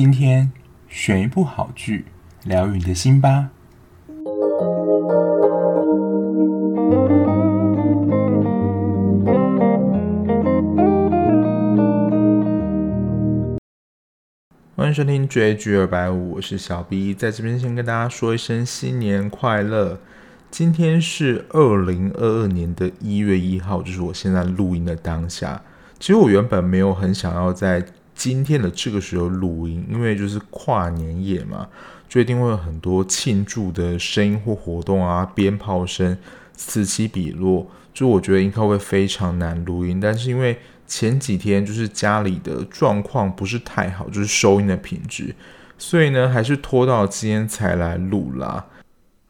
今天选一部好剧，疗愈你的心吧。欢迎收听追剧二百五，我是小 B，在这边先跟大家说一声新年快乐。今天是二零二二年的一月一号，就是我现在录音的当下。其实我原本没有很想要在今天的这个时候录音，因为就是跨年夜嘛，就一定会有很多庆祝的声音或活动啊，鞭炮声此起彼落，就我觉得应该会非常难录音。但是因为前几天就是家里的状况不是太好，就是收音的品质，所以呢，还是拖到今天才来录啦。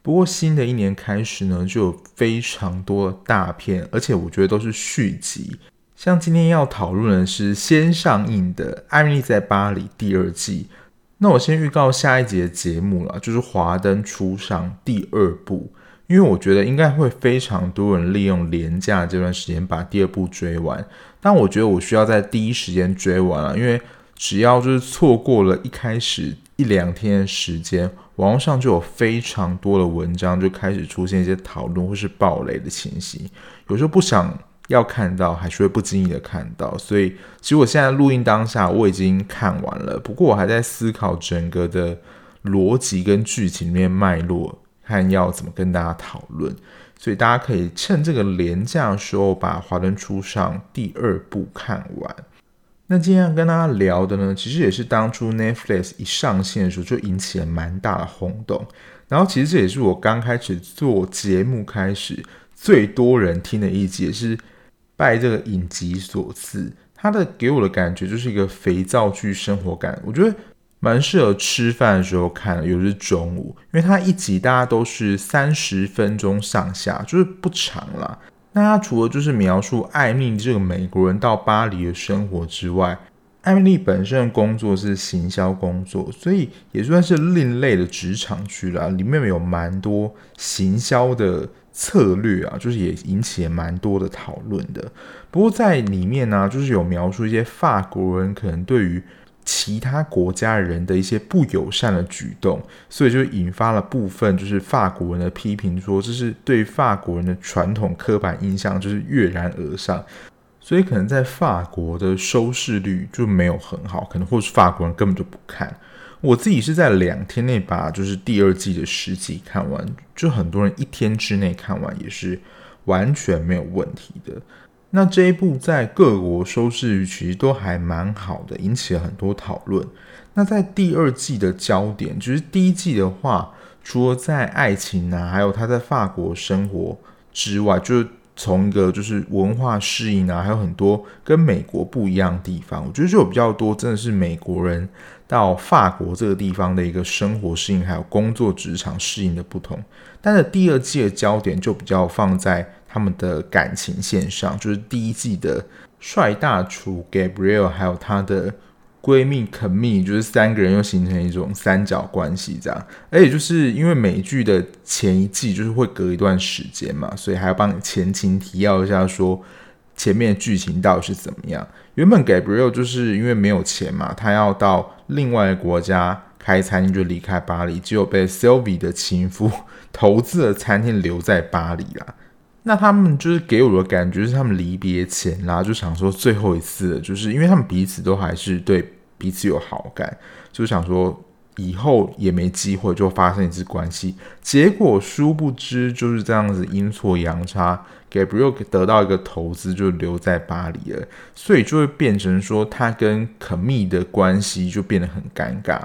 不过新的一年开始呢，就有非常多的大片，而且我觉得都是续集。像今天要讨论的是先上映的《艾米丽在巴黎》第二季。那我先预告下一集的节目了，就是《华灯初上》第二部。因为我觉得应该会非常多人利用连假这段时间把第二部追完，但我觉得我需要在第一时间追完了，因为只要就是错过了一开始一两天的时间，网络上就有非常多的文章就开始出现一些讨论或是爆雷的情形，有时候不想要看到，还是会不经意的看到，所以其实我现在录音当下我已经看完了，不过我还在思考整个的逻辑跟剧情里面脉络。看要怎么跟大家讨论，所以大家可以趁这个连假的时候把《华灯初上》第二部看完。那今天要跟大家聊的呢，其实也是当初 Netflix 一上线的时候就引起了蛮大的轰动。然后其实这也是我刚开始做节目开始最多人听的一集，也是拜这个影集所赐。它的给我的感觉就是一个肥皂剧生活感，我觉得。蛮适合吃饭的时候看的，尤其是中午，因为它一集大家都是三十分钟上下，就是不长啦。那它除了就是描述艾蜜莉这个美国人到巴黎的生活之外，艾蜜莉本身的工作是行销工作，所以也算是另类的职场剧啦。里面有蛮多行销的策略啊，就是也引起了蛮多的讨论的。不过在里面呢、就是有描述一些法国人可能对于其他国家人的一些不友善的举动，所以就引发了部分就是法国人的批评，说这是对法国人的传统刻板印象就是跃然而上，所以可能在法国的收视率就没有很好，可能或是法国人根本就不看。我自己是在两天内把就是第二季的十集看完，就很多人一天之内看完也是完全没有问题的。那这一部在各国收视率其实都还蛮好的，引起了很多讨论。那在第二季的焦点，就是第一季的话，除了在爱情啊，还有他在法国生活之外，就是从一个就是文化适应啊，还有很多跟美国不一样的地方。我觉得就有比较多，真的是美国人到法国这个地方的一个生活适应，还有工作职场适应的不同。但是第二季的焦点就比较放在。他们的感情线上，就是第一季的帅大厨 Gabriel，还有她的闺蜜 c a m i 就是三个人又形成一种三角关系这样。而且就是因为美剧的前一季就是会隔一段时间嘛，所以还要帮你前情提要一下，说前面剧情到底是怎么样。原本 Gabriel 就是因为没有钱嘛，他要到另外一个国家开餐厅，就离开巴黎，只有被 Sylvie 的情夫投资的餐厅留在巴黎啦。那他们就是给我的感觉是他们离别前啦，就想说最后一次，就是因为他们彼此都还是对彼此有好感，就想说以后也没机会就发生一次关系。结果殊不知就是这样子阴错阳差，Gabriel 得到一个投资就留在巴黎了，所以就会变成说他跟 c a m i 的关系就变得很尴尬。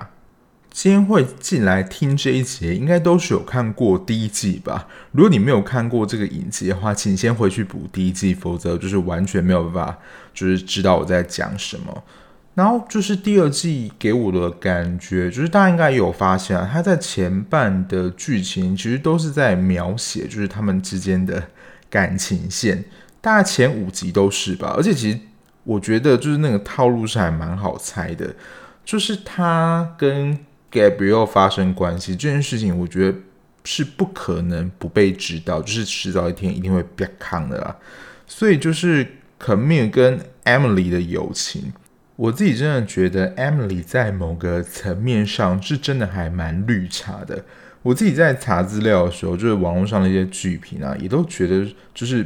今天会进来听这一节，应该都是有看过第一季吧？如果你没有看过这个影集的话，请先回去补第一季，否则就是完全没有办法，就是知道我在讲什么。然后就是第二季给我的感觉，就是大家应该有发现啊，他在前半的剧情其实都是在描写，就是他们之间的感情线，大概前五集都是吧。而且其实我觉得就是那个套路是还蛮好猜的，就是他跟 Gabriel 发生关系这件事情，我觉得是不可能不被知道，就是迟早一天一定会变康的啦。所以就是 Camille 跟 Emily 的友情，我自己真的觉得 Emily 在某个层面上是真的还蛮绿茶的。我自己在查资料的时候，就是网络上的一些剧评啊，也都觉得就是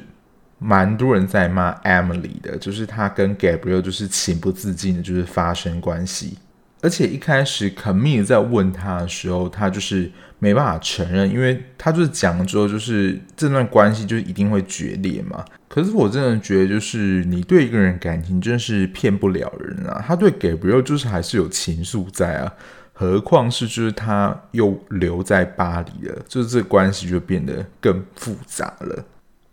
蛮多人在骂 Emily 的，就是她跟 Gabriel 就是情不自禁的，就是发生关系。而且一开始 c a m i 在问他的时候，他就是没办法承认，因为他就是讲了之后，就是这段关系就一定会决裂嘛。可是我真的觉得，就是你对一个人感情真是骗不了人啊。他对 Gabriel 就是还是有情愫在啊。何况是就是他又留在巴黎了，就是这个关系就变得更复杂了。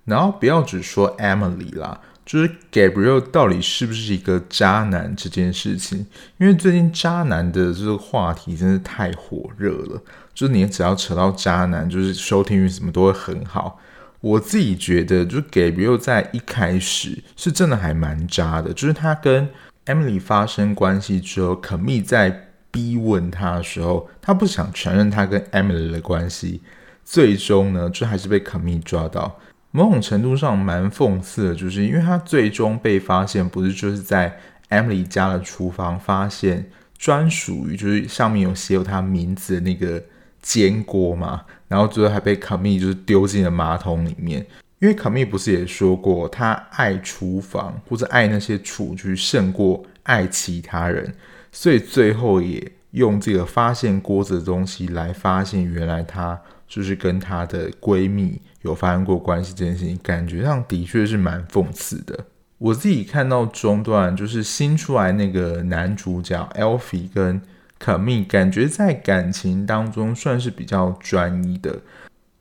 然后不要只说 Emily 啦，就是 Gabriel 到底是不是一个渣男这件事情，因为最近渣男的这个话题真是太火热了。就是你只要扯到渣男，就是收听率什么都会很好。我自己觉得，就是 Gabriel 在一开始是真的还蛮渣的，就是他跟 Emily 发生关系之后，Camille 在。逼问他的时候，他不想承认他跟 Emily 的关系，最终呢，就还是被 Kami 抓到。某种程度上蛮讽刺的，就是因为他最终被发现，不是就是在 Emily 家的厨房发现专属于就是上面有写有他名字的那个煎锅嘛，然后最后还被 Kami 就是丢进了马桶里面。因为 Kami 不是也说过，他爱厨房或者爱那些厨具胜过爱其他人。所以最后也用这个发现锅子的东西来发现，原来她就是跟她的闺蜜有发生过关系这件事情，感觉上的确是蛮讽刺的。我自己看到中段，就是新出来那个男主角 Alfie 跟 Camille，感觉在感情当中算是比较专一的。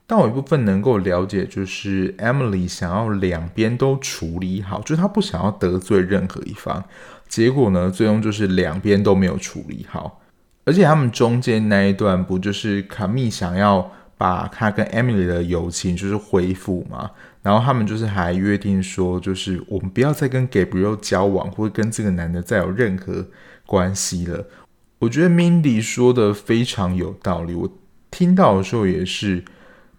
但我一部分能够了解，就是 Emily 想要两边都处理好，就是她不想要得罪任何一方。结果呢，最终就是两边都没有处理好，而且他们中间那一段不就是卡密想要把他跟 Emily 的友情就是恢复嘛？然后他们就是还约定说，就是我们不要再跟 Gabriel 交往，或者跟这个男的再有任何关系了。我觉得 Mindy 说的非常有道理，我听到的时候也是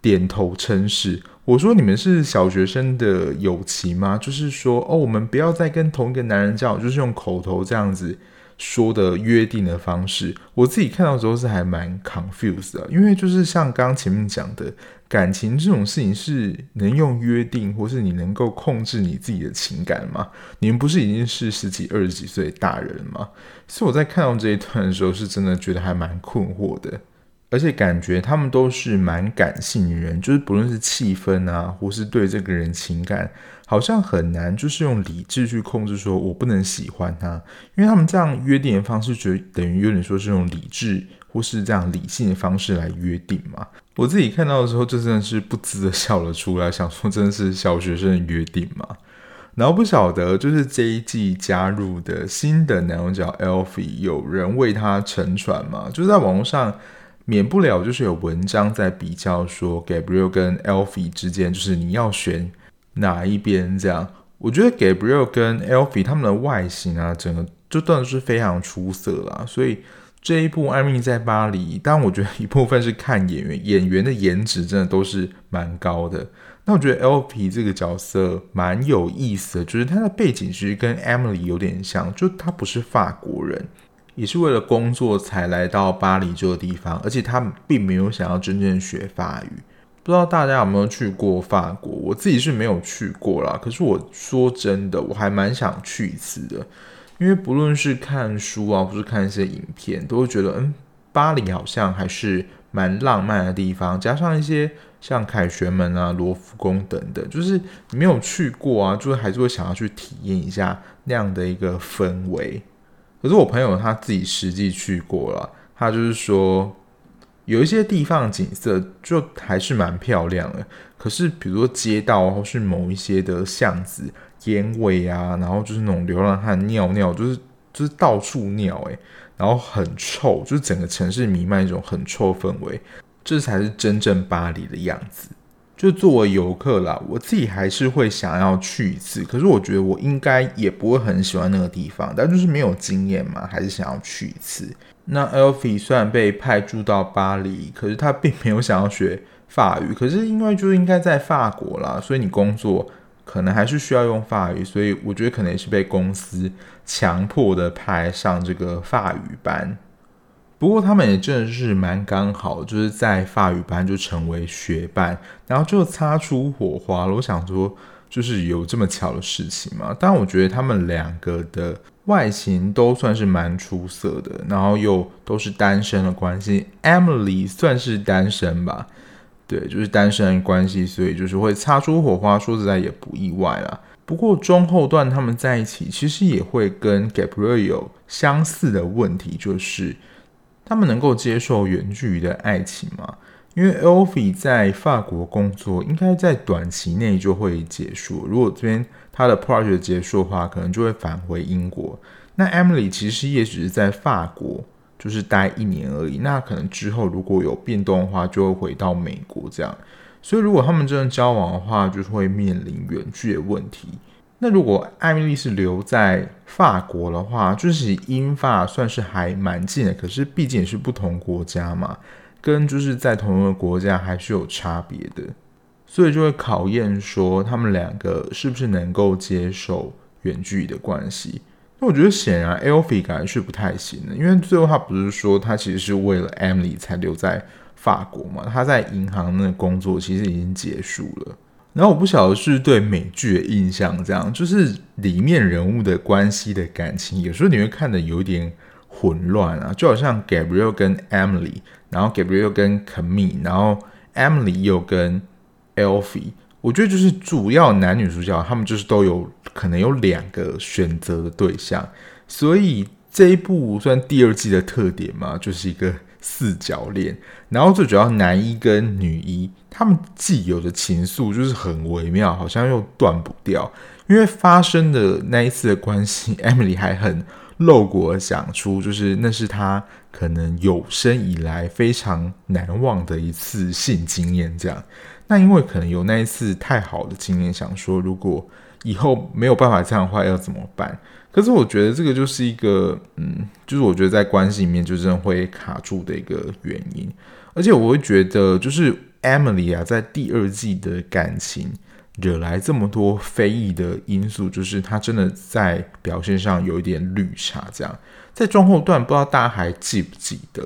点头称是。我说你们是小学生的友情吗？就是说哦，我们不要再跟同一个男人交往，就是用口头这样子说的约定的方式。我自己看到之后是还蛮 confused 的，因为就是像刚刚前面讲的，感情这种事情是能用约定，或是你能够控制你自己的情感吗？你们不是已经是十几、二十几岁大人吗？所以我在看到这一段的时候，是真的觉得还蛮困惑的。而且感觉他们都是蛮感性的人，就是不论是气氛啊，或是对这个人情感，好像很难就是用理智去控制，说我不能喜欢他，因为他们这样约定的方式，就等于有点说是用理智或是这样理性的方式来约定嘛。我自己看到的时候，就真的是不自的笑了出来，想说真的是小学生的约定嘛。然后不晓得就是这一季加入的新的男主角 Elfi，有人为他沉船吗？就是在网络上。免不了就是有文章在比较说，Gabriel 跟 Alfie 之间，就是你要选哪一边这样。我觉得 Gabriel 跟 Alfie 他们的外形啊，整个就真的是非常出色啦。所以这一部《爱蜜在巴黎》，当然我觉得一部分是看演员，演员的颜值真的都是蛮高的。那我觉得 Alfie 这个角色蛮有意思的，就是他的背景其实跟 Emily 有点像，就他不是法国人。也是为了工作才来到巴黎这个地方，而且他并没有想要真正学法语。不知道大家有没有去过法国？我自己是没有去过啦。可是我说真的，我还蛮想去一次的，因为不论是看书啊，或是看一些影片，都会觉得，嗯，巴黎好像还是蛮浪漫的地方。加上一些像凯旋门啊、罗浮宫等等，就是你没有去过啊，就是还是会想要去体验一下那样的一个氛围。可是我朋友他自己实际去过了，他就是说有一些地方景色就还是蛮漂亮的。可是比如说街道或是某一些的巷子，烟味啊，然后就是那种流浪汉尿尿，就是就是到处尿诶，然后很臭，就是整个城市弥漫一种很臭氛围，这才是真正巴黎的样子。就作为游客啦，我自己还是会想要去一次。可是我觉得我应该也不会很喜欢那个地方，但就是没有经验嘛，还是想要去一次。那 Alfie 虽然被派驻到巴黎，可是他并没有想要学法语。可是因为就应该在法国啦，所以你工作可能还是需要用法语，所以我觉得可能也是被公司强迫的派上这个法语班。不过他们也真的是蛮刚好，就是在法语班就成为学伴，然后就擦出火花了。我想说，就是有这么巧的事情吗？但我觉得他们两个的外形都算是蛮出色的，然后又都是单身的关系。Emily 算是单身吧，对，就是单身关系，所以就是会擦出火花。说实在也不意外啦。不过中后段他们在一起，其实也会跟 Gabriel 有相似的问题，就是。他们能够接受远距离的爱情吗？因为 Elfie 在法国工作，应该在短期内就会结束。如果这边他的 project 结束的话，可能就会返回英国。那 Emily 其实也只是在法国就是待一年而已。那可能之后如果有变动的话，就会回到美国这样。所以如果他们真的交往的话，就是会面临远距的问题。那如果艾米丽是留在法国的话，就是英法算是还蛮近的，可是毕竟也是不同国家嘛，跟就是在同一个国家还是有差别的，所以就会考验说他们两个是不是能够接受远距离的关系。那我觉得显然 Elfi 感觉是不太行的，因为最后他不是说他其实是为了 Emily 才留在法国嘛，他在银行那工作其实已经结束了。然后我不晓得是对美剧的印象，这样就是里面人物的关系的感情，有时候你会看得有点混乱啊，就好像 Gabriel 跟 Emily，然后 Gabriel 跟 Camille，然后 Emily 又跟 Elfie，我觉得就是主要男女主角他们就是都有可能有两个选择的对象，所以这一部算第二季的特点嘛，就是一个。四角恋，然后最主要男一跟女一，他们既有的情愫就是很微妙，好像又断不掉。因为发生的那一次的关系，Emily 还很露骨的讲出，就是那是他可能有生以来非常难忘的一次性经验。这样，那因为可能有那一次太好的经验，想说如果以后没有办法这样的话，要怎么办？可是我觉得这个就是一个，嗯，就是我觉得在关系里面就真的会卡住的一个原因，而且我会觉得，就是 Emily 啊，在第二季的感情惹来这么多非议的因素，就是她真的在表现上有一点绿茶。这样，在中后段，不知道大家还记不记得，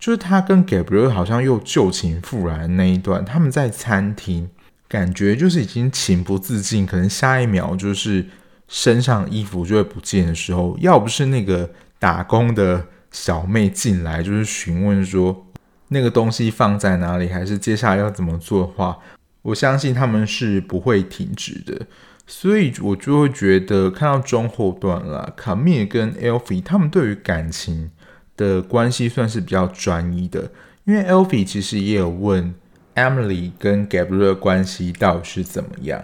就是她跟 Gabriel 好像又旧情复燃那一段，他们在餐厅，感觉就是已经情不自禁，可能下一秒就是。身上衣服就会不见的时候，要不是那个打工的小妹进来，就是询问说那个东西放在哪里，还是接下来要怎么做的话，我相信他们是不会停止的。所以我就会觉得，看到中后段了，卡米尔跟 e l f i 他们对于感情的关系算是比较专一的，因为 e l f i 其实也有问 Emily 跟 Gabriel 关系到底是怎么样。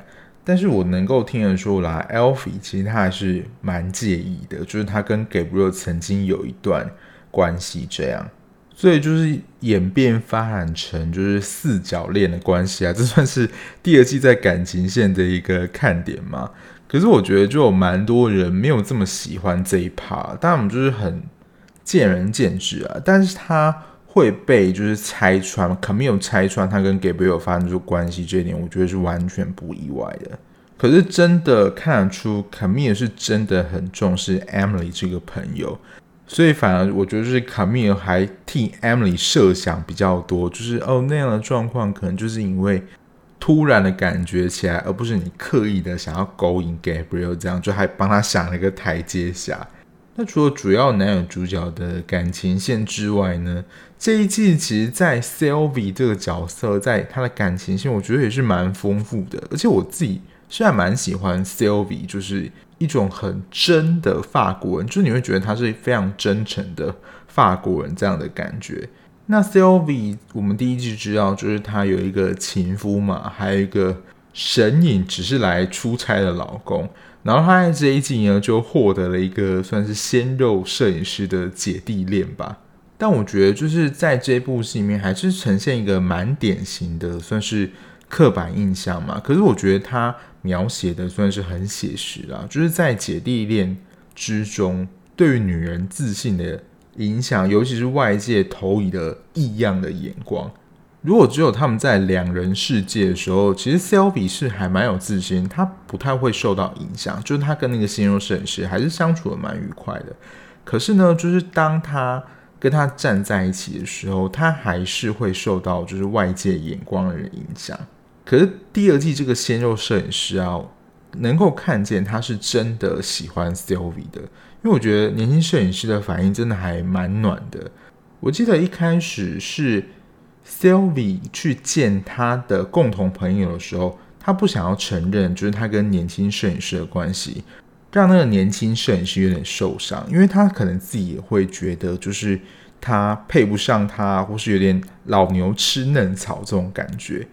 但是我能够听得出来，Elfie 其实他还是蛮介意的，就是他跟 Gabriel 曾经有一段关系这样，所以就是演变发展成就是四角恋的关系啊，这算是第二季在感情线的一个看点嘛。可是我觉得就有蛮多人没有这么喜欢这一趴，当然我们就是很见仁见智啊。但是他。会被就是拆穿卡米尔拆穿他跟 Gabriel 发生出关系这一点，我觉得是完全不意外的。可是真的看得出 c a m i l 是真的很重视 Emily 这个朋友，所以反而我觉得是 c a m i l 还替 Emily 设想比较多，就是哦那样的状况可能就是因为突然的感觉起来，而不是你刻意的想要勾引 Gabriel 这样，就还帮他想了一个台阶下。那除了主要男友主角的感情线之外呢，这一季其实，在 Sylvie 这个角色，在他的感情线，我觉得也是蛮丰富的。而且我自己是还蛮喜欢 Sylvie，就是一种很真的法国人，就是你会觉得他是非常真诚的法国人这样的感觉。那 Sylvie，我们第一季知道，就是他有一个情夫嘛，还有一个神隐，只是来出差的老公。然后他在这一季呢，就获得了一个算是鲜肉摄影师的姐弟恋吧。但我觉得就是在这部戏里面，还是呈现一个蛮典型的，算是刻板印象嘛。可是我觉得他描写的算是很写实啦，就是在姐弟恋之中，对于女人自信的影响，尤其是外界投以的异样的眼光。如果只有他们在两人世界的时候，其实 Sylvie 是还蛮有自信，他不太会受到影响，就是他跟那个鲜肉摄影师还是相处的蛮愉快的。可是呢，就是当他跟他站在一起的时候，他还是会受到就是外界眼光的影响。可是第二季这个鲜肉摄影师啊，能够看见他是真的喜欢 Sylvie 的，因为我觉得年轻摄影师的反应真的还蛮暖的。我记得一开始是。Sylvie 去见他的共同朋友的时候，他不想要承认，就是他跟年轻摄影师的关系，让那个年轻摄影师有点受伤，因为他可能自己也会觉得，就是他配不上他，或是有点老牛吃嫩草这种感觉。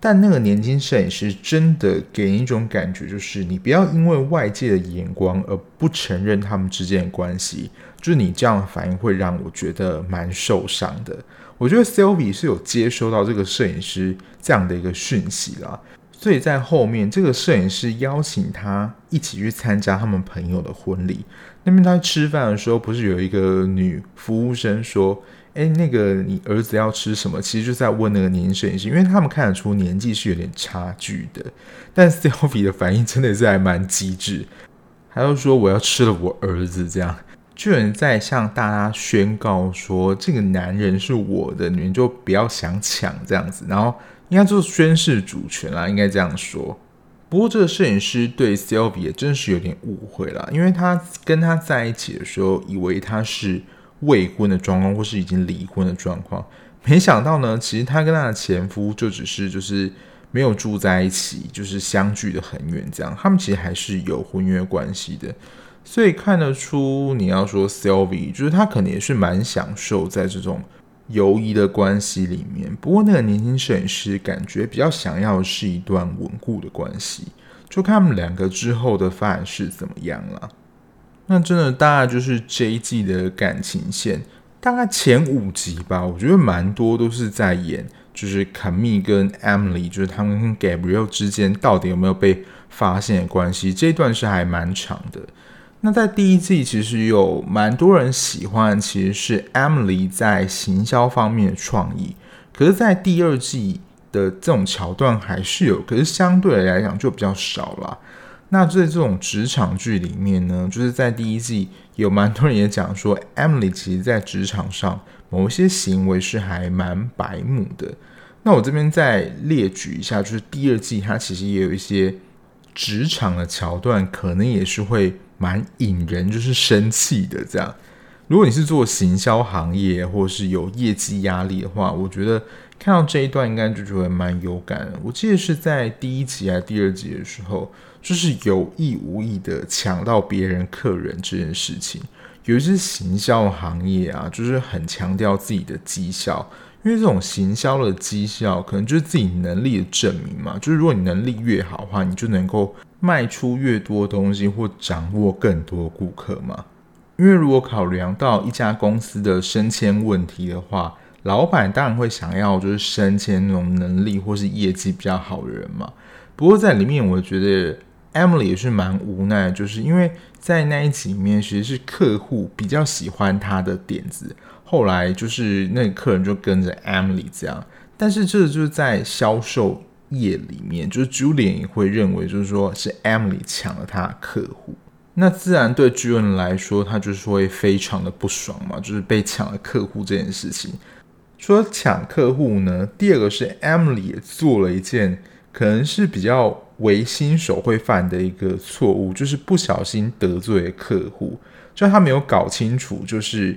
但那个年轻摄影师真的给人一种感觉，就是你不要因为外界的眼光而不承认他们之间的关系，就是你这样的反应会让我觉得蛮受伤的。我觉得 Sylvie 是有接收到这个摄影师这样的一个讯息啦，所以在后面这个摄影师邀请他一起去参加他们朋友的婚礼。那边他吃饭的时候，不是有一个女服务生说：“哎，那个你儿子要吃什么？”其实就在问那个年轻摄影师，因为他们看得出年纪是有点差距的。但 Sylvie 的反应真的是还蛮机智，他就说：“我要吃了我儿子。”这样。居然在向大家宣告说，这个男人是我的，你们就不要想抢这样子。然后应该就是宣示主权啦，应该这样说。不过这个摄影师对 Sylvie 也真是有点误会啦，因为他跟他在一起的时候，以为他是未婚的状况，或是已经离婚的状况。没想到呢，其实他跟他的前夫就只是就是没有住在一起，就是相距得很远这样。他们其实还是有婚约关系的。所以看得出，你要说 Sylvie，就是他可能也是蛮享受在这种犹疑的关系里面。不过那个年轻摄影师感觉比较想要是一段稳固的关系，就看他们两个之后的发展是怎么样了。那真的大概就是这一季的感情线，大概前五集吧，我觉得蛮多都是在演，就是 Cami 跟 Emily，就是他们跟 Gabriel 之间到底有没有被发现的关系，这一段是还蛮长的。那在第一季其实有蛮多人喜欢，其实是 Emily 在行销方面的创意。可是，在第二季的这种桥段还是有，可是相对来讲就比较少了。那在这种职场剧里面呢，就是在第一季有蛮多人也讲说，Emily 其实在职场上某一些行为是还蛮白目的。那我这边再列举一下，就是第二季它其实也有一些职场的桥段，可能也是会。蛮引人就是生气的这样，如果你是做行销行业或是有业绩压力的话，我觉得看到这一段应该就觉得蛮有感。我记得是在第一集还是第二集的时候，就是有意无意的抢到别人客人这件事情。有一些行销行业啊，就是很强调自己的绩效，因为这种行销的绩效可能就是自己能力的证明嘛。就是如果你能力越好的话，你就能够。卖出越多东西或掌握更多顾客嘛？因为如果考量到一家公司的升迁问题的话，老板当然会想要就是升迁那种能力或是业绩比较好的人嘛。不过在里面，我觉得 Emily 也是蛮无奈，就是因为在那一集里面，其实是客户比较喜欢他的点子，后来就是那个客人就跟着 Emily 这样，但是这就是在销售。业里面，就是 Julian 也会认为，就是说是 Emily 抢了他客户，那自然对 Julian 来说，他就是会非常的不爽嘛，就是被抢了客户这件事情。除了抢客户呢，第二个是 Emily 也做了一件可能是比较为新手会犯的一个错误，就是不小心得罪了客户，就他没有搞清楚，就是。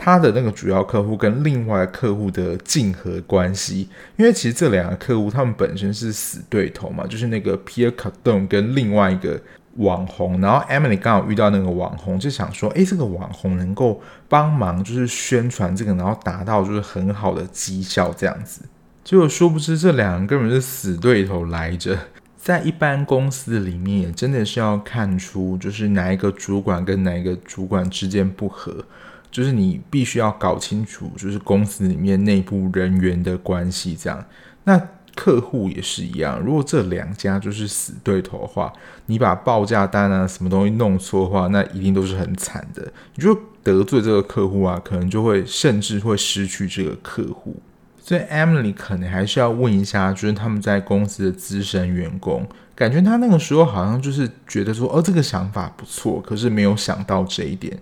他的那个主要客户跟另外客户的竞合关系，因为其实这两个客户他们本身是死对头嘛，就是那个 Pierre Cardon 跟另外一个网红，然后 Emily 刚好遇到那个网红，就想说，诶，这个网红能够帮忙就是宣传这个，然后达到就是很好的绩效这样子。结果殊不知这两个根本是死对头来着，在一般公司里面也真的是要看出就是哪一个主管跟哪一个主管之间不合。就是你必须要搞清楚，就是公司里面内部人员的关系这样。那客户也是一样，如果这两家就是死对头的话，你把报价单啊什么东西弄错的话，那一定都是很惨的。你就得罪这个客户啊，可能就会甚至会失去这个客户。所以 Emily 可能还是要问一下，就是他们在公司的资深员工，感觉他那个时候好像就是觉得说，哦，这个想法不错，可是没有想到这一点，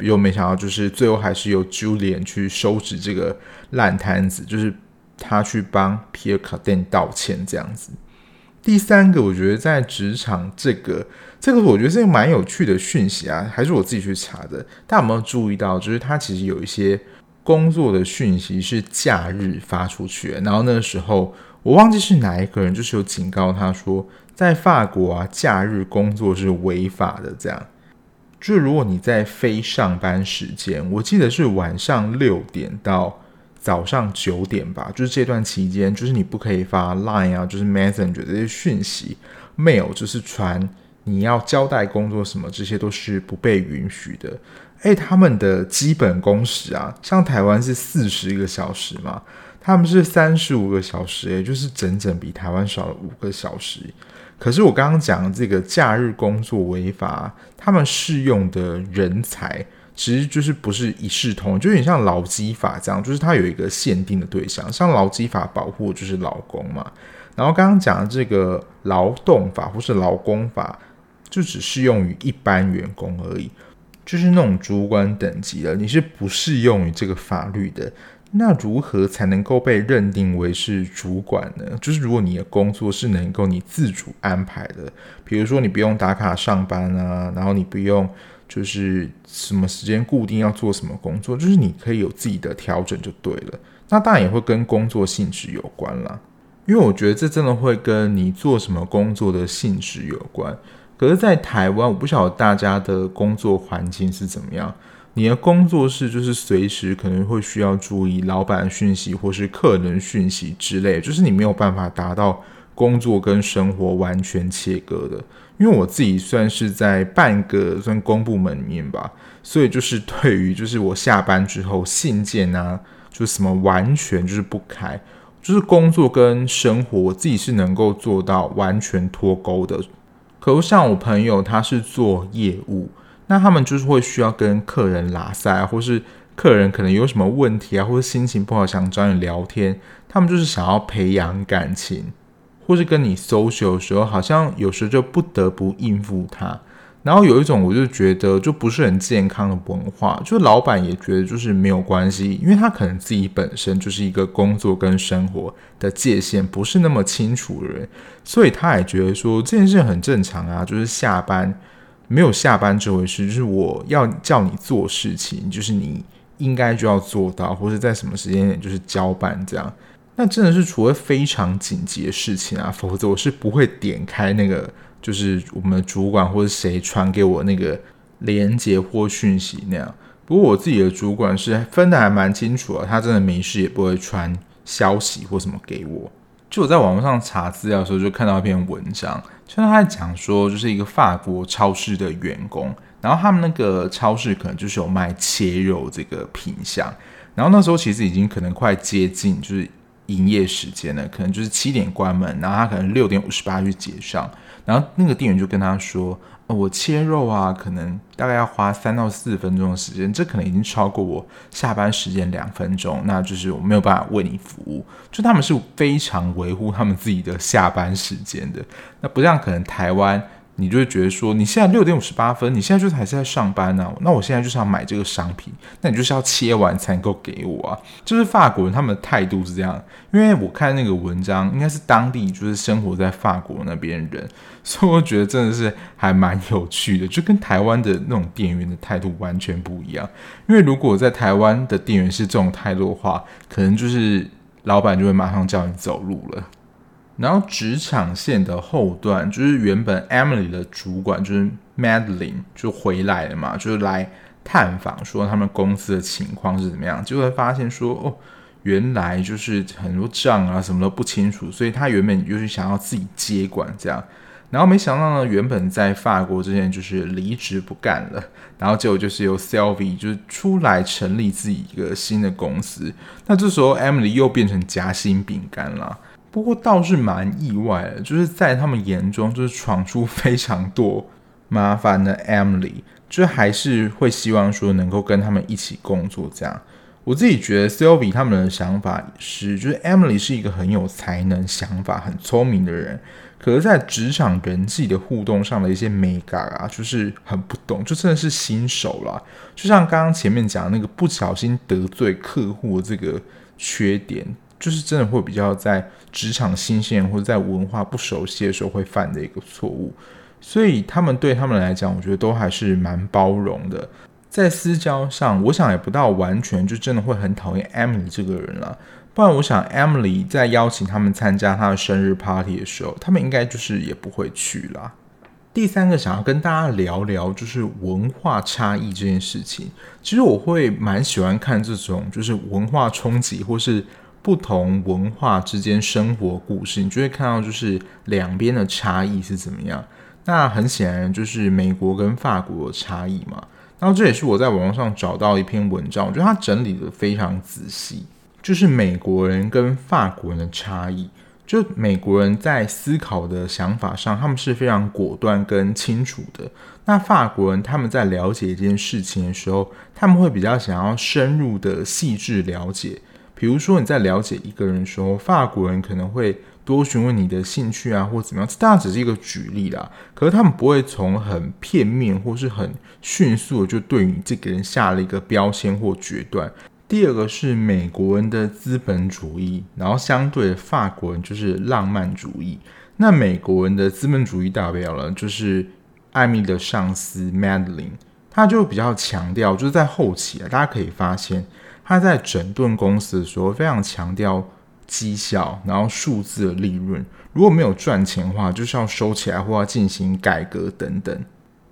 又没想到就是最后还是由 Julian 去收拾这个烂摊子，就是他去帮 Pierre Cardin 道歉这样子。第三个，我觉得在职场这个这个，我觉得是个蛮有趣的讯息啊，还是我自己去查的。大家有没有注意到，就是他其实有一些工作的讯息是假日发出去的，然后那个时候我忘记是哪一个人，就是有警告他说，在法国啊，假日工作是违法的。这样，就是如果你在非上班时间，我记得是晚上六点到。早上九点吧，就是这段期间，就是你不可以发 Line 啊，就是 Messenger 这些讯息，Mail 就是传你要交代工作什么，这些都是不被允许的。诶，他们的基本工时啊，像台湾是四十个小时嘛，他们是三十五个小时，也就是整整比台湾少了五个小时。可是我刚刚讲的这个假日工作违法，他们适用的人才。其实就是不是一视同，就有点像劳基法这样，就是它有一个限定的对象，像劳基法保护就是劳工嘛。然后刚刚讲的这个劳动法或是劳工法，就只适用于一般员工而已，就是那种主管等级的，你是不适用于这个法律的。那如何才能够被认定为是主管呢？就是如果你的工作是能够你自主安排的，比如说你不用打卡上班啊，然后你不用。就是什么时间固定要做什么工作，就是你可以有自己的调整就对了。那当然也会跟工作性质有关啦，因为我觉得这真的会跟你做什么工作的性质有关。可是，在台湾，我不晓得大家的工作环境是怎么样。你的工作室就是随时可能会需要注意老板讯息或是客人讯息之类，就是你没有办法达到工作跟生活完全切割的。因为我自己算是在半个算公部门里面吧，所以就是对于就是我下班之后信件啊，就什么完全就是不开，就是工作跟生活我自己是能够做到完全脱钩的。可是像我朋友他是做业务，那他们就是会需要跟客人拉塞，或是客人可能有什么问题啊，或者心情不好想找你聊天，他们就是想要培养感情。或是跟你 social 的时候，好像有时候就不得不应付他，然后有一种我就觉得就不是很健康的文化，就是老板也觉得就是没有关系，因为他可能自己本身就是一个工作跟生活的界限不是那么清楚的人，所以他也觉得说这件事很正常啊，就是下班没有下班这回事，就是我要叫你做事情，就是你应该就要做到，或者在什么时间点就是交办这样。那真的是除了非常紧急的事情啊，否则我是不会点开那个，就是我们的主管或者谁传给我那个连接或讯息那样。不过我自己的主管是分的还蛮清楚的，他真的没事也不会传消息或什么给我。就我在网络上查资料的时候，就看到一篇文章，就他在讲说，就是一个法国超市的员工，然后他们那个超市可能就是有卖切肉这个品相，然后那时候其实已经可能快接近就是。营业时间了，可能就是七点关门，然后他可能六点五十八去结账，然后那个店员就跟他说：“，我切肉啊，可能大概要花三到四分钟的时间，这可能已经超过我下班时间两分钟，那就是我没有办法为你服务。”就他们是非常维护他们自己的下班时间的，那不像可能台湾。你就会觉得说，你现在六点五十八分，你现在就是还是在上班呢、那我现在就是要买这个商品，那你就是要切完才能够给我啊。就是法国人他们的态度是这样，因为我看那个文章，应该是当地就是生活在法国那边人，所以我觉得真的是还蛮有趣的，就跟台湾的那种店员的态度完全不一样。因为如果在台湾的店员是这种态度的话，可能就是老板就会马上叫你走路了。然后职场线的后段，就是原本 Emily 的主管就是 Madeline 就回来了嘛，就是来探访，说他们公司的情况是怎么样，就会发现说，哦，原来就是很多账啊什么都不清楚，所以他原本就是想要自己接管这样，然后没想到呢，原本在法国之前就是离职不干了，然后结果就是由 Sylvie 就是出来成立自己一个新的公司，那这时候 Emily 又变成夹心饼干了。不过倒是蛮意外的，就是在他们眼中，就是闯出非常多麻烦的 Emily，就还是会希望说能够跟他们一起工作这样。我自己觉得 Sylvie 他们的想法是，就是 Emily 是一个很有才能、想法很聪明的人，可是，在职场人际的互动上的一些美感啊，就是很不懂，就真的是新手啦。就像刚刚前面讲那个不小心得罪客户的这个缺点，就是真的会比较在职场新鲜或者在文化不熟悉的时候会犯的一个错误。所以他们对他们来讲，我觉得都还是蛮包容的。在私交上，我想也不到完全就真的会很讨厌 Emily 这个人了。不然，我想 Emily 在邀请他们参加她的生日 party 的时候，他们应该就是也不会去啦。第三个想要跟大家聊聊，就是文化差异这件事情。其实我会蛮喜欢看这种就是文化冲击或是不同文化之间生活故事，你就会看到就是两边的差异是怎么样。那很显然就是美国跟法国的差异嘛。然后这也是我在网络上找到一篇文章，我觉得它整理的非常仔细，就是美国人跟法国人的差异。就美国人在思考的想法上，他们是非常果断跟清楚的。那法国人他们在了解一件事情的时候，他们会比较想要深入的细致了解。比如说你在了解一个人的时候，法国人可能会。多询问你的兴趣啊，或怎么样，这当然只是一个举例啦。可是他们不会从很片面或是很迅速的就对你这个人下了一个标签或决断。第二个是美国人的资本主义，然后相对法国人就是浪漫主义。那美国人的资本主义代表了就是艾米的上司 Madeline，他就比较强调，就是在后期啊，大家可以发现他在整顿公司的时候非常强调。绩效，然后数字的利润，如果没有赚钱的话，就是要收起来或要进行改革等等。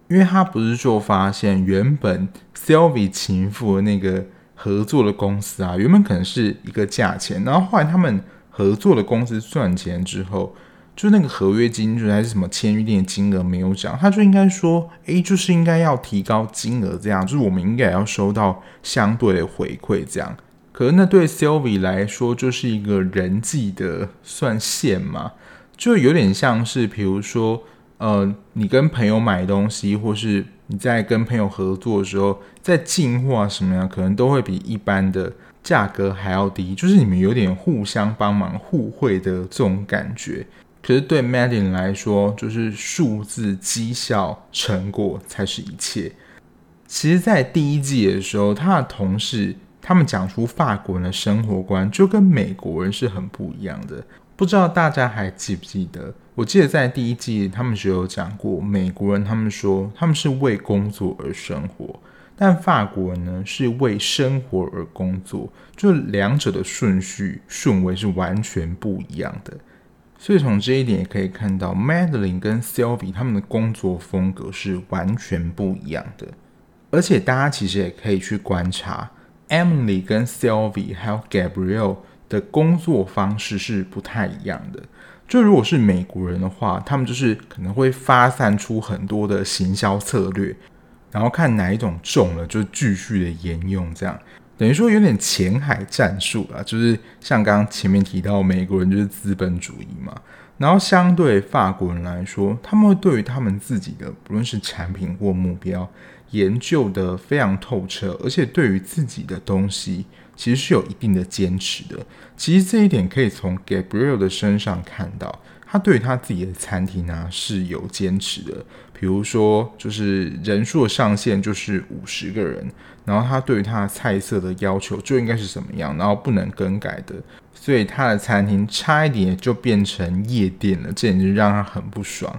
因为他不是说发现原本 Sylvie 情妇的那个合作的公司啊，原本可能是一个价钱，然后后来他们合作的公司赚钱之后，就那个合约金就是还是什么签约的金额没有涨，他就应该说，诶，就是应该要提高金额，这样就是我们应该要收到相对的回馈，这样。可是那对 Sylvie 来说就是一个人际的算线嘛，就有点像是，比如说，呃，你跟朋友买东西，或是你在跟朋友合作的时候，在进货啊什么样，可能都会比一般的价格还要低，就是你们有点互相帮忙、互惠的这种感觉。可是对 Madeline 来说，就是数字、绩效、成果才是一切。其实，在第一季的时候，他的同事。他们讲出法国人的生活观就跟美国人是很不一样的，不知道大家还记不记得？我记得在第一季他们就有讲过，美国人他们说他们是为工作而生活，但法国人呢是为生活而工作，就两者的顺序顺位是完全不一样的。所以从这一点也可以看到，Madeline 跟 Sylvie 他们的工作风格是完全不一样的，而且大家其实也可以去观察。Emily 跟 Sylvie 还有 Gabriel 的工作方式是不太一样的。就如果是美国人的话，他们就是可能会发散出很多的行销策略，然后看哪一种中了就继续的沿用，这样等于说有点前海战术啊。就是像刚刚前面提到，美国人就是资本主义嘛，然后相对法国人来说，他们会对于他们自己的不论是产品或目标。研究得非常透彻，而且对于自己的东西其实是有一定的坚持的。其实这一点可以从 Gabriel 的身上看到，他对于他自己的餐厅呢是有坚持的。比如说，就是人数的上限就是五十个人，然后他对于他的菜色的要求就应该是什么样，然后不能更改的。所以他的餐厅差一点就变成夜店了，这点就让他很不爽。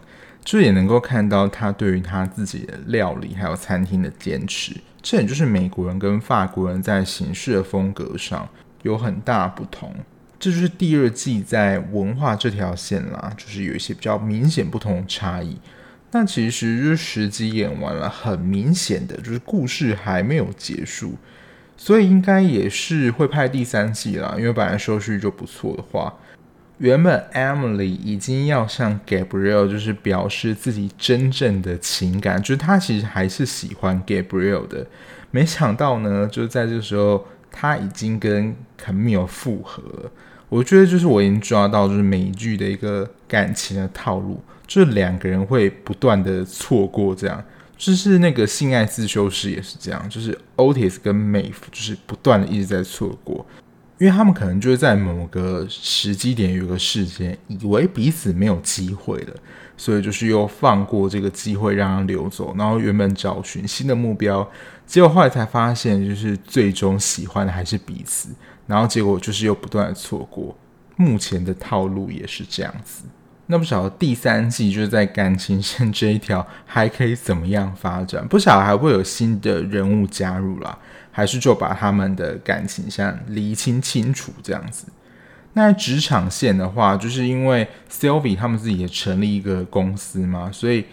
这也能够看到他对于他自己的料理还有餐厅的坚持，这也就是美国人跟法国人在行事的风格上有很大不同。这就是第二季在文化这条线啦，就是有一些比较明显不同的差异。那其实就是十集演完了，很明显的就是故事还没有结束，所以应该也是会拍第三季啦，因为本来收视就不错的话。原本 Emily 已经要向 Gabriel 就是表示自己真正的情感，就是她其实还是喜欢 Gabriel 的。没想到呢，就在这时候，她已经跟 Camille 复合了。我觉得就是我已经抓到就是美剧的一个感情的套路，就是两个人会不断的错过这样。就是那个性爱自修室也是这样，就是 Otis 跟美就是不断的一直在错过，因为他们可能就是在某个时机点有个事件，以为彼此没有机会了，所以就是又放过这个机会让他流走，然后原本找寻新的目标，结果后来才发现就是最终喜欢的还是彼此，然后结果就是又不断的错过。目前的套路也是这样子，那不晓得第三季就是在感情线这一条还可以怎么样发展？不晓得还会有新的人物加入啦，还是就把他们的感情线厘清清楚这样子？那职场线的话，就是因为 Sylvie 他们自己也成立一个公司嘛，所以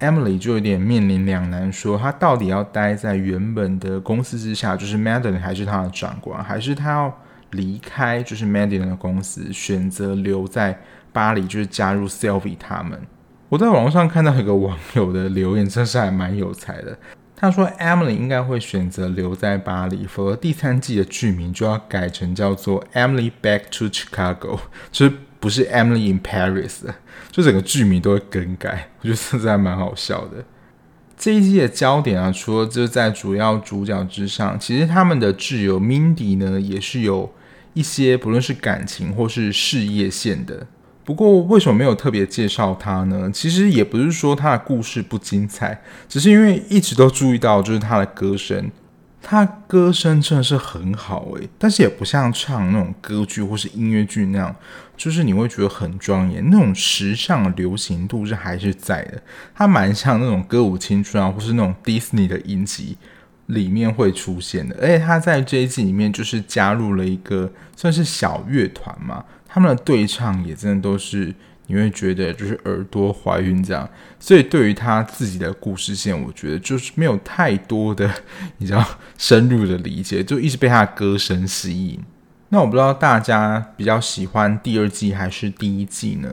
Emily 就有点面临两难，说他到底要待在原本的公司之下，就是 Madeline 还是他的长官，还是他要？离开就是 Madeline 的公司，选择留在巴黎，就是加入 Sylvie 他们。我在网络上看到一个网友的留言，真是还蛮有才的。他说 Emily 应该会选择留在巴黎，否则第三季的剧名就要改成叫做 Emily Back to Chicago，就是不是 Emily in Paris 的，就整个剧名都会更改。我觉得真的还蛮好笑的。这一季的焦点啊，除了就在主要主角之上，其实他们的挚友 Mindy 呢，也是有。一些不论是感情或是事业线的，不过为什么没有特别介绍他呢？其实也不是说他的故事不精彩，只是因为一直都注意到就是他的歌声，他歌声真的是很好诶，但是也不像唱那种歌剧或是音乐剧那样，就是你会觉得很庄严，那种时尚流行度是还是在的，他蛮像那种歌舞青春啊，或是那种 Disney 的音集。里面会出现的，而且他在这一季里面就是加入了一个算是小乐团嘛，他们的对唱也真的都是你会觉得就是耳朵怀孕这样，所以对于他自己的故事线，我觉得就是没有太多的你知道深入的理解，就一直被他的歌声吸引。那我不知道大家比较喜欢第二季还是第一季呢？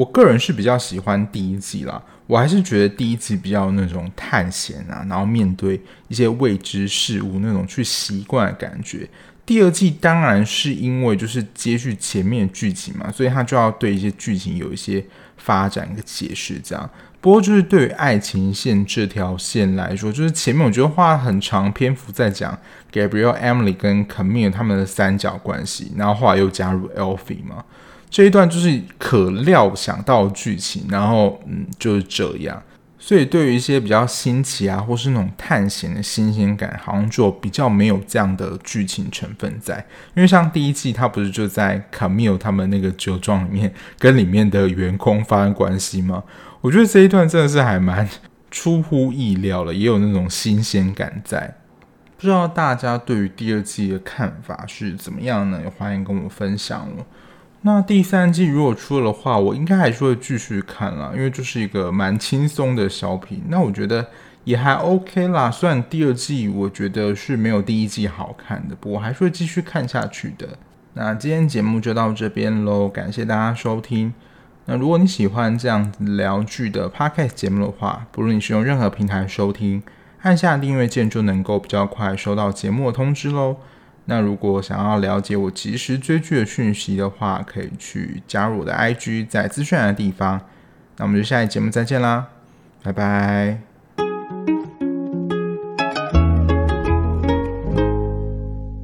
我个人是比较喜欢第一季啦。我还是觉得第一季比较那种探险啊，然后面对一些未知事物那种去习惯的感觉。第二季当然是因为就是接续前面剧情嘛，所以他就要对一些剧情有一些发展跟解释这样。不过就是对于爱情线这条线来说，就是前面我觉得花了很长篇幅在讲 Gabriel、Emily 跟 Camille 他们的三角关系，然后后来又加入 Elfie 嘛。这一段就是可料想到的剧情，然后嗯就是这样，所以对于一些比较新奇啊，或是那种探险的新鲜感，好像就比较没有这样的剧情成分在。因为像第一季，他不是就在 Camille 他们那个酒庄里面跟里面的员工发生关系吗？我觉得这一段真的是还蛮出乎意料的，也有那种新鲜感在。不知道大家对于第二季的看法是怎么样呢？也欢迎跟我分享哦。那第三季如果出了的话，我应该还是会继续看啦，因为就是一个蛮轻松的小品。那我觉得也还 OK 啦，虽然第二季我觉得是没有第一季好看的，不过还是会继续看下去的。那今天节目就到这边喽，感谢大家收听。那如果你喜欢这样子聊剧的 Podcast 节目的话，不论你是用任何平台收听，按下订阅键就能够比较快收到节目的通知喽。那如果想要了解我及时追剧的讯息的话，可以去加入我的 IG，在资讯栏的地方。那我们就下一节目再见啦，拜拜。